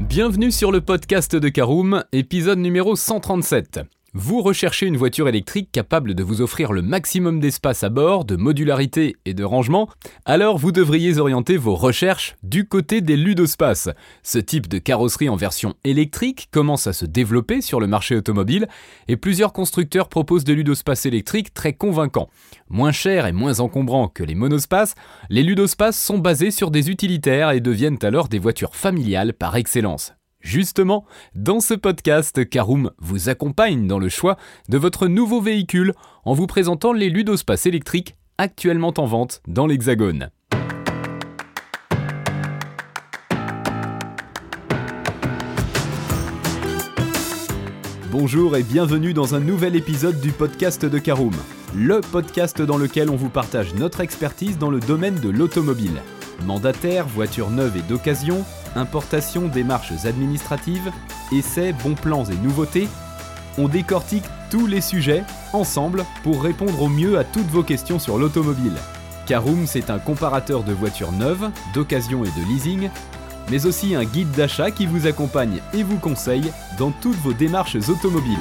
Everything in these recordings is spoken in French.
Bienvenue sur le podcast de Caroom, épisode numéro 137. Vous recherchez une voiture électrique capable de vous offrir le maximum d'espace à bord, de modularité et de rangement Alors vous devriez orienter vos recherches du côté des ludospaces. Ce type de carrosserie en version électrique commence à se développer sur le marché automobile et plusieurs constructeurs proposent des ludospaces électriques très convaincants. Moins chers et moins encombrants que les monospaces, les ludospaces sont basés sur des utilitaires et deviennent alors des voitures familiales par excellence. Justement, dans ce podcast, Caroom vous accompagne dans le choix de votre nouveau véhicule en vous présentant les ludospaces électriques actuellement en vente dans l'Hexagone. Bonjour et bienvenue dans un nouvel épisode du podcast de Caroom, le podcast dans lequel on vous partage notre expertise dans le domaine de l'automobile. Mandataire, voitures neuves et d'occasion, importation, démarches administratives, essais, bons plans et nouveautés, on décortique tous les sujets ensemble pour répondre au mieux à toutes vos questions sur l'automobile. Caroom, c'est un comparateur de voitures neuves, d'occasion et de leasing, mais aussi un guide d'achat qui vous accompagne et vous conseille dans toutes vos démarches automobiles.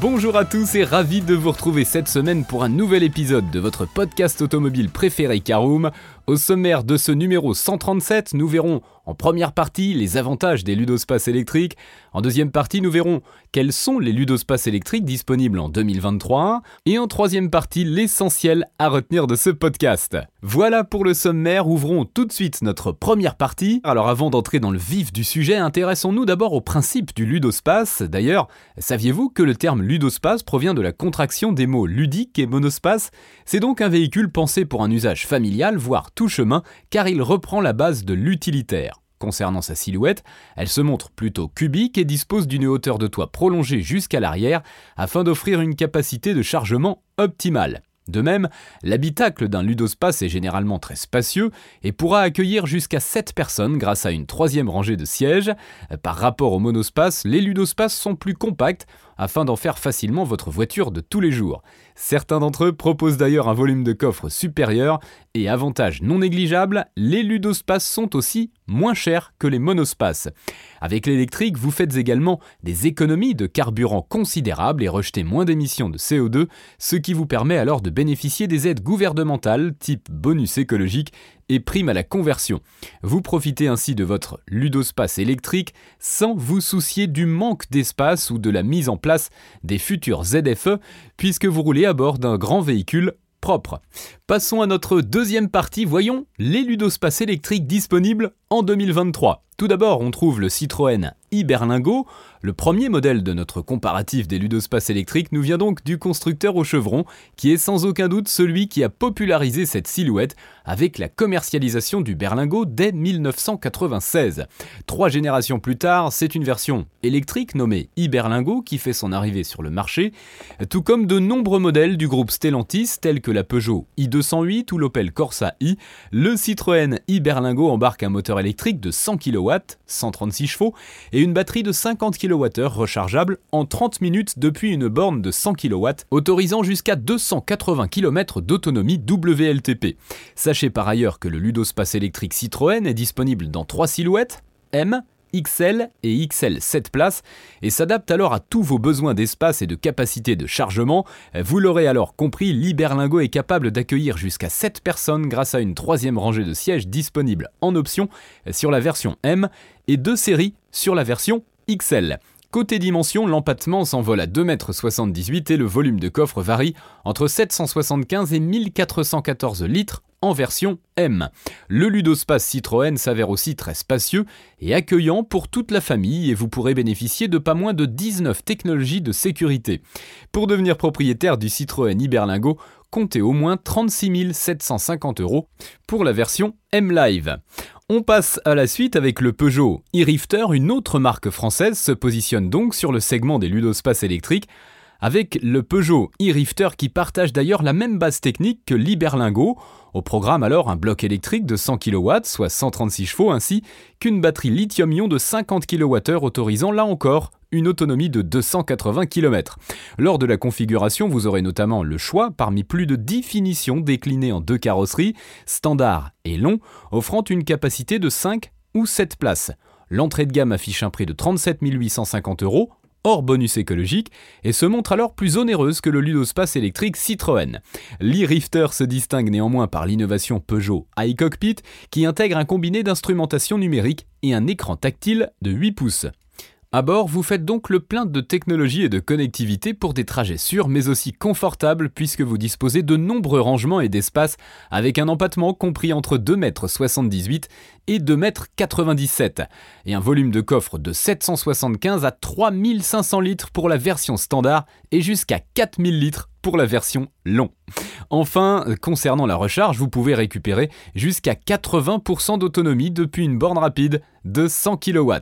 Bonjour à tous et ravi de vous retrouver cette semaine pour un nouvel épisode de votre podcast automobile préféré Caroom. Au sommaire de ce numéro 137, nous verrons en première partie les avantages des ludospaces électriques. En deuxième partie, nous verrons quels sont les ludospaces électriques disponibles en 2023. Et en troisième partie, l'essentiel à retenir de ce podcast. Voilà pour le sommaire, ouvrons tout de suite notre première partie. Alors avant d'entrer dans le vif du sujet, intéressons-nous d'abord au principe du ludospace. D'ailleurs, saviez-vous que le terme ludospace provient de la contraction des mots ludique et monospace? C'est donc un véhicule pensé pour un usage familial, voire tout chemin, car il reprend la base de l'utilitaire. Concernant sa silhouette, elle se montre plutôt cubique et dispose d'une hauteur de toit prolongée jusqu'à l'arrière afin d'offrir une capacité de chargement optimale. De même, l'habitacle d'un ludospace est généralement très spacieux et pourra accueillir jusqu'à 7 personnes grâce à une troisième rangée de sièges. Par rapport au monospace, les ludospaces sont plus compacts afin d'en faire facilement votre voiture de tous les jours. Certains d'entre eux proposent d'ailleurs un volume de coffre supérieur et avantage non négligeable, les ludospaces sont aussi moins chers que les monospaces. Avec l'électrique, vous faites également des économies de carburant considérables et rejetez moins d'émissions de CO2, ce qui vous permet alors de bénéficier des aides gouvernementales type bonus écologique et prime à la conversion. Vous profitez ainsi de votre ludospace électrique sans vous soucier du manque d'espace ou de la mise en place des futurs ZFE puisque vous roulez à bord d'un grand véhicule propre. Passons à notre deuxième partie, voyons les ludospaces électriques disponibles en 2023. Tout d'abord, on trouve le Citroën Iberlingo. Le premier modèle de notre comparatif des ludospaces électriques nous vient donc du constructeur au chevron, qui est sans aucun doute celui qui a popularisé cette silhouette avec la commercialisation du Berlingo dès 1996. Trois générations plus tard, c'est une version électrique nommée Iberlingo qui fait son arrivée sur le marché, tout comme de nombreux modèles du groupe Stellantis tels que la Peugeot i208 ou l'Opel Corsa i. Le Citroën Iberlingo embarque un moteur électrique de 100 kW, 136 chevaux, et une batterie de 50 rechargeable en 30 minutes depuis une borne de 100 kW, autorisant jusqu'à 280 km d'autonomie WLTP. Sachez par ailleurs que le ludospace électrique Citroën est disponible dans trois silhouettes, M, XL et XL 7 places et s'adapte alors à tous vos besoins d'espace et de capacité de chargement. Vous l'aurez alors compris, l'Iberlingo est capable d'accueillir jusqu'à 7 personnes grâce à une troisième rangée de sièges disponible en option sur la version M et deux séries sur la version XL. Côté dimension, l'empattement s'envole à 2,78 m et le volume de coffre varie entre 775 et 1414 litres en version M. Le ludospace Citroën s'avère aussi très spacieux et accueillant pour toute la famille et vous pourrez bénéficier de pas moins de 19 technologies de sécurité. Pour devenir propriétaire du Citroën Iberlingo, comptez au moins 36 750 euros pour la version M-Live. On passe à la suite avec le Peugeot. e-Rifter, une autre marque française se positionne donc sur le segment des ludospaces électriques avec le Peugeot e-Rifter qui partage d'ailleurs la même base technique que l'Iberlingo. Au programme alors un bloc électrique de 100 kW, soit 136 chevaux, ainsi qu'une batterie lithium-ion de 50 kWh autorisant là encore une autonomie de 280 km. Lors de la configuration, vous aurez notamment le choix parmi plus de 10 finitions déclinées en deux carrosseries, standard et long, offrant une capacité de 5 ou 7 places. L'entrée de gamme affiche un prix de 37 850 euros, hors bonus écologique, et se montre alors plus onéreuse que le ludospace électrique Citroën. L'e-Rifter se distingue néanmoins par l'innovation Peugeot iCockpit, qui intègre un combiné d'instrumentation numérique et un écran tactile de 8 pouces. À bord, vous faites donc le plein de technologie et de connectivité pour des trajets sûrs mais aussi confortables puisque vous disposez de nombreux rangements et d'espace avec un empattement compris entre 2,78 m et 2,97 m et un volume de coffre de 775 à 3500 litres pour la version standard et jusqu'à 4000 litres pour la version long. Enfin, concernant la recharge, vous pouvez récupérer jusqu'à 80% d'autonomie depuis une borne rapide de 100 kW.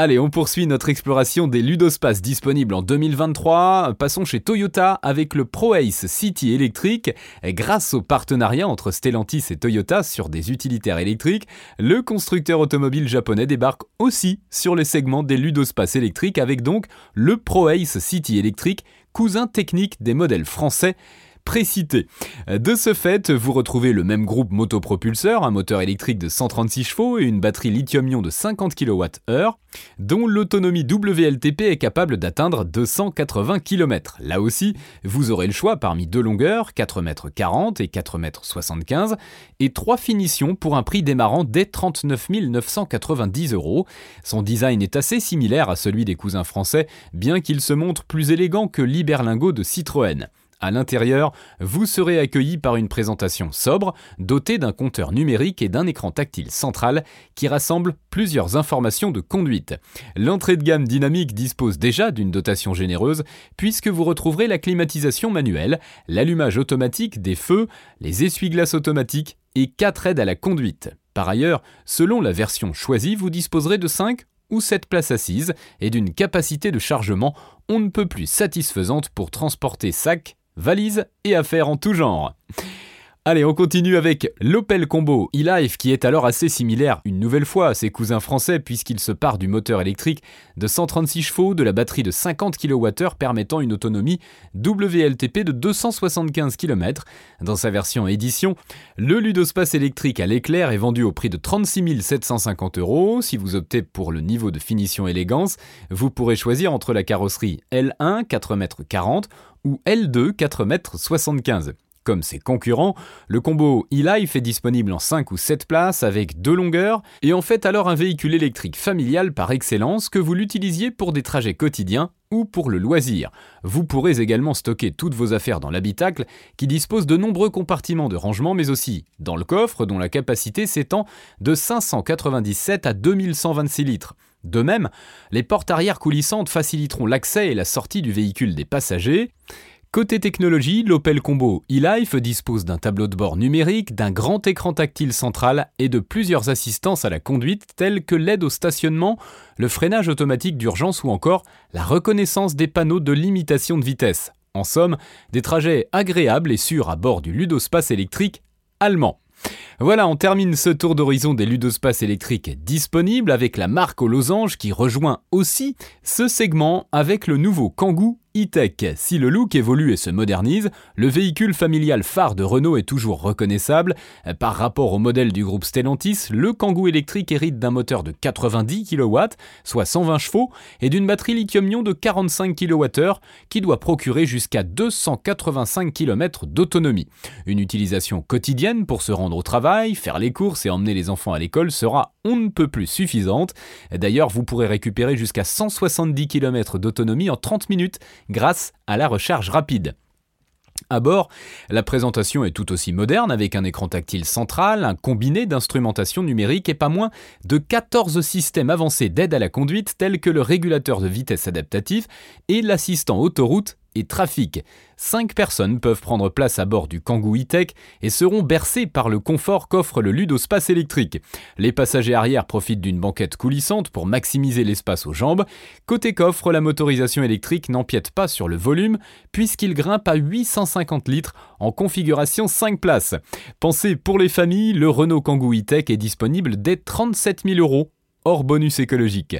Allez, on poursuit notre exploration des ludospaces disponibles en 2023. Passons chez Toyota avec le ProAce City électrique. Grâce au partenariat entre Stellantis et Toyota sur des utilitaires électriques, le constructeur automobile japonais débarque aussi sur le segment des ludospaces électriques avec donc le ProAce City électrique, cousin technique des modèles français précité. De ce fait, vous retrouvez le même groupe motopropulseur, un moteur électrique de 136 chevaux et une batterie lithium-ion de 50 kWh, dont l'autonomie WLTP est capable d'atteindre 280 km. Là aussi, vous aurez le choix parmi deux longueurs, 4,40 m et 4,75 m, et trois finitions pour un prix démarrant dès 39 990 euros. Son design est assez similaire à celui des cousins français, bien qu'il se montre plus élégant que l'Iberlingo de Citroën. À l'intérieur, vous serez accueilli par une présentation sobre, dotée d'un compteur numérique et d'un écran tactile central qui rassemble plusieurs informations de conduite. L'entrée de gamme dynamique dispose déjà d'une dotation généreuse puisque vous retrouverez la climatisation manuelle, l'allumage automatique des feux, les essuie-glaces automatiques et 4 aides à la conduite. Par ailleurs, selon la version choisie, vous disposerez de 5 ou 7 places assises et d'une capacité de chargement on ne peut plus satisfaisante pour transporter sacs, valises et affaires en tout genre. Allez, on continue avec l'Opel Combo e-Life qui est alors assez similaire une nouvelle fois à ses cousins français puisqu'il se part du moteur électrique de 136 chevaux, de la batterie de 50 kWh permettant une autonomie WLTP de 275 km. Dans sa version édition, le Ludospace électrique à l'éclair est vendu au prix de 36 750 euros. Si vous optez pour le niveau de finition élégance, vous pourrez choisir entre la carrosserie L1 4,40 m ou L2 4,75 m. Comme ses concurrents, le combo e-Life est disponible en 5 ou 7 places avec deux longueurs et en fait alors un véhicule électrique familial par excellence que vous l'utilisiez pour des trajets quotidiens ou pour le loisir. Vous pourrez également stocker toutes vos affaires dans l'habitacle qui dispose de nombreux compartiments de rangement mais aussi dans le coffre dont la capacité s'étend de 597 à 2126 litres. De même, les portes arrière coulissantes faciliteront l'accès et la sortie du véhicule des passagers. Côté technologie, l'Opel Combo e-Life dispose d'un tableau de bord numérique, d'un grand écran tactile central et de plusieurs assistances à la conduite telles que l'aide au stationnement, le freinage automatique d'urgence ou encore la reconnaissance des panneaux de limitation de vitesse. En somme, des trajets agréables et sûrs à bord du ludospace électrique allemand. Voilà, on termine ce tour d'horizon des ludospaces électriques disponibles avec la marque aux losanges qui rejoint aussi ce segment avec le nouveau Kangoo e-tech. Si le look évolue et se modernise, le véhicule familial phare de Renault est toujours reconnaissable. Par rapport au modèle du groupe Stellantis, le Kangoo électrique hérite d'un moteur de 90 kW, soit 120 chevaux, et d'une batterie lithium-ion de 45 kWh qui doit procurer jusqu'à 285 km d'autonomie. Une utilisation quotidienne pour se rendre au travail, faire les courses et emmener les enfants à l'école sera on ne peut plus suffisante. D'ailleurs, vous pourrez récupérer jusqu'à 170 km d'autonomie en 30 minutes grâce à la recharge rapide. À bord, la présentation est tout aussi moderne avec un écran tactile central, un combiné d'instrumentation numérique et pas moins de 14 systèmes avancés d'aide à la conduite tels que le régulateur de vitesse adaptatif et l'assistant autoroute trafic. Cinq personnes peuvent prendre place à bord du Kangoo e-Tech et seront bercées par le confort qu'offre le ludospace électrique. Les passagers arrière profitent d'une banquette coulissante pour maximiser l'espace aux jambes. Côté coffre, la motorisation électrique n'empiète pas sur le volume puisqu'il grimpe à 850 litres en configuration 5 places. Pensez pour les familles, le Renault Kangoo e-Tech est disponible dès 37 000 euros hors bonus écologique.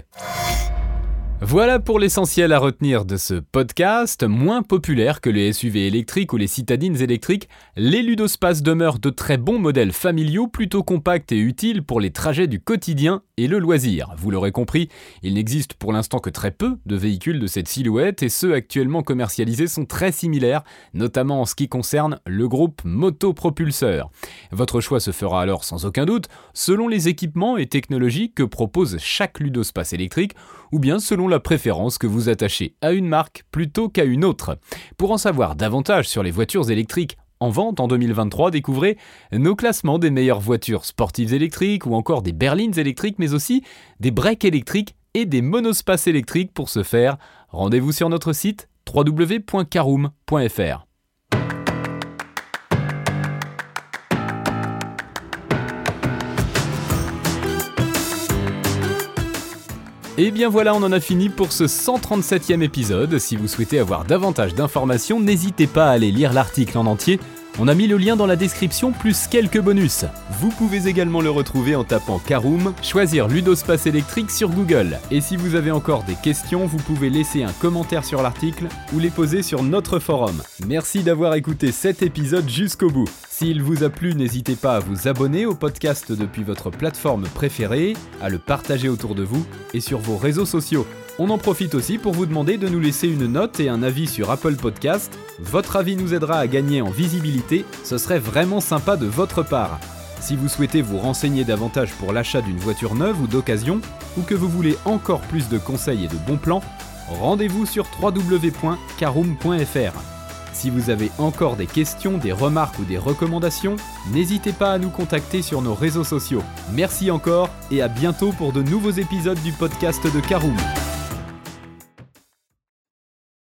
Voilà pour l'essentiel à retenir de ce podcast. Moins populaire que les SUV électriques ou les citadines électriques, les ludospaces demeurent de très bons modèles familiaux plutôt compacts et utiles pour les trajets du quotidien et le loisir. Vous l'aurez compris, il n'existe pour l'instant que très peu de véhicules de cette silhouette et ceux actuellement commercialisés sont très similaires, notamment en ce qui concerne le groupe motopropulseur. Votre choix se fera alors sans aucun doute selon les équipements et technologies que propose chaque ludospace électrique ou bien selon la préférence que vous attachez à une marque plutôt qu'à une autre. Pour en savoir davantage sur les voitures électriques en vente en 2023, découvrez nos classements des meilleures voitures sportives électriques ou encore des berlines électriques, mais aussi des breaks électriques et des monospaces électriques. Pour ce faire, rendez-vous sur notre site www.caroom.fr. Et bien voilà, on en a fini pour ce 137e épisode. Si vous souhaitez avoir davantage d'informations, n'hésitez pas à aller lire l'article en entier. On a mis le lien dans la description plus quelques bonus. Vous pouvez également le retrouver en tapant Caroom, choisir Ludospace électrique sur Google. Et si vous avez encore des questions, vous pouvez laisser un commentaire sur l'article ou les poser sur notre forum. Merci d'avoir écouté cet épisode jusqu'au bout. S'il vous a plu, n'hésitez pas à vous abonner au podcast depuis votre plateforme préférée, à le partager autour de vous et sur vos réseaux sociaux. On en profite aussi pour vous demander de nous laisser une note et un avis sur Apple Podcast. Votre avis nous aidera à gagner en visibilité, ce serait vraiment sympa de votre part. Si vous souhaitez vous renseigner davantage pour l'achat d'une voiture neuve ou d'occasion, ou que vous voulez encore plus de conseils et de bons plans, rendez-vous sur www.caroom.fr. Si vous avez encore des questions, des remarques ou des recommandations, n'hésitez pas à nous contacter sur nos réseaux sociaux. Merci encore et à bientôt pour de nouveaux épisodes du podcast de Caroom.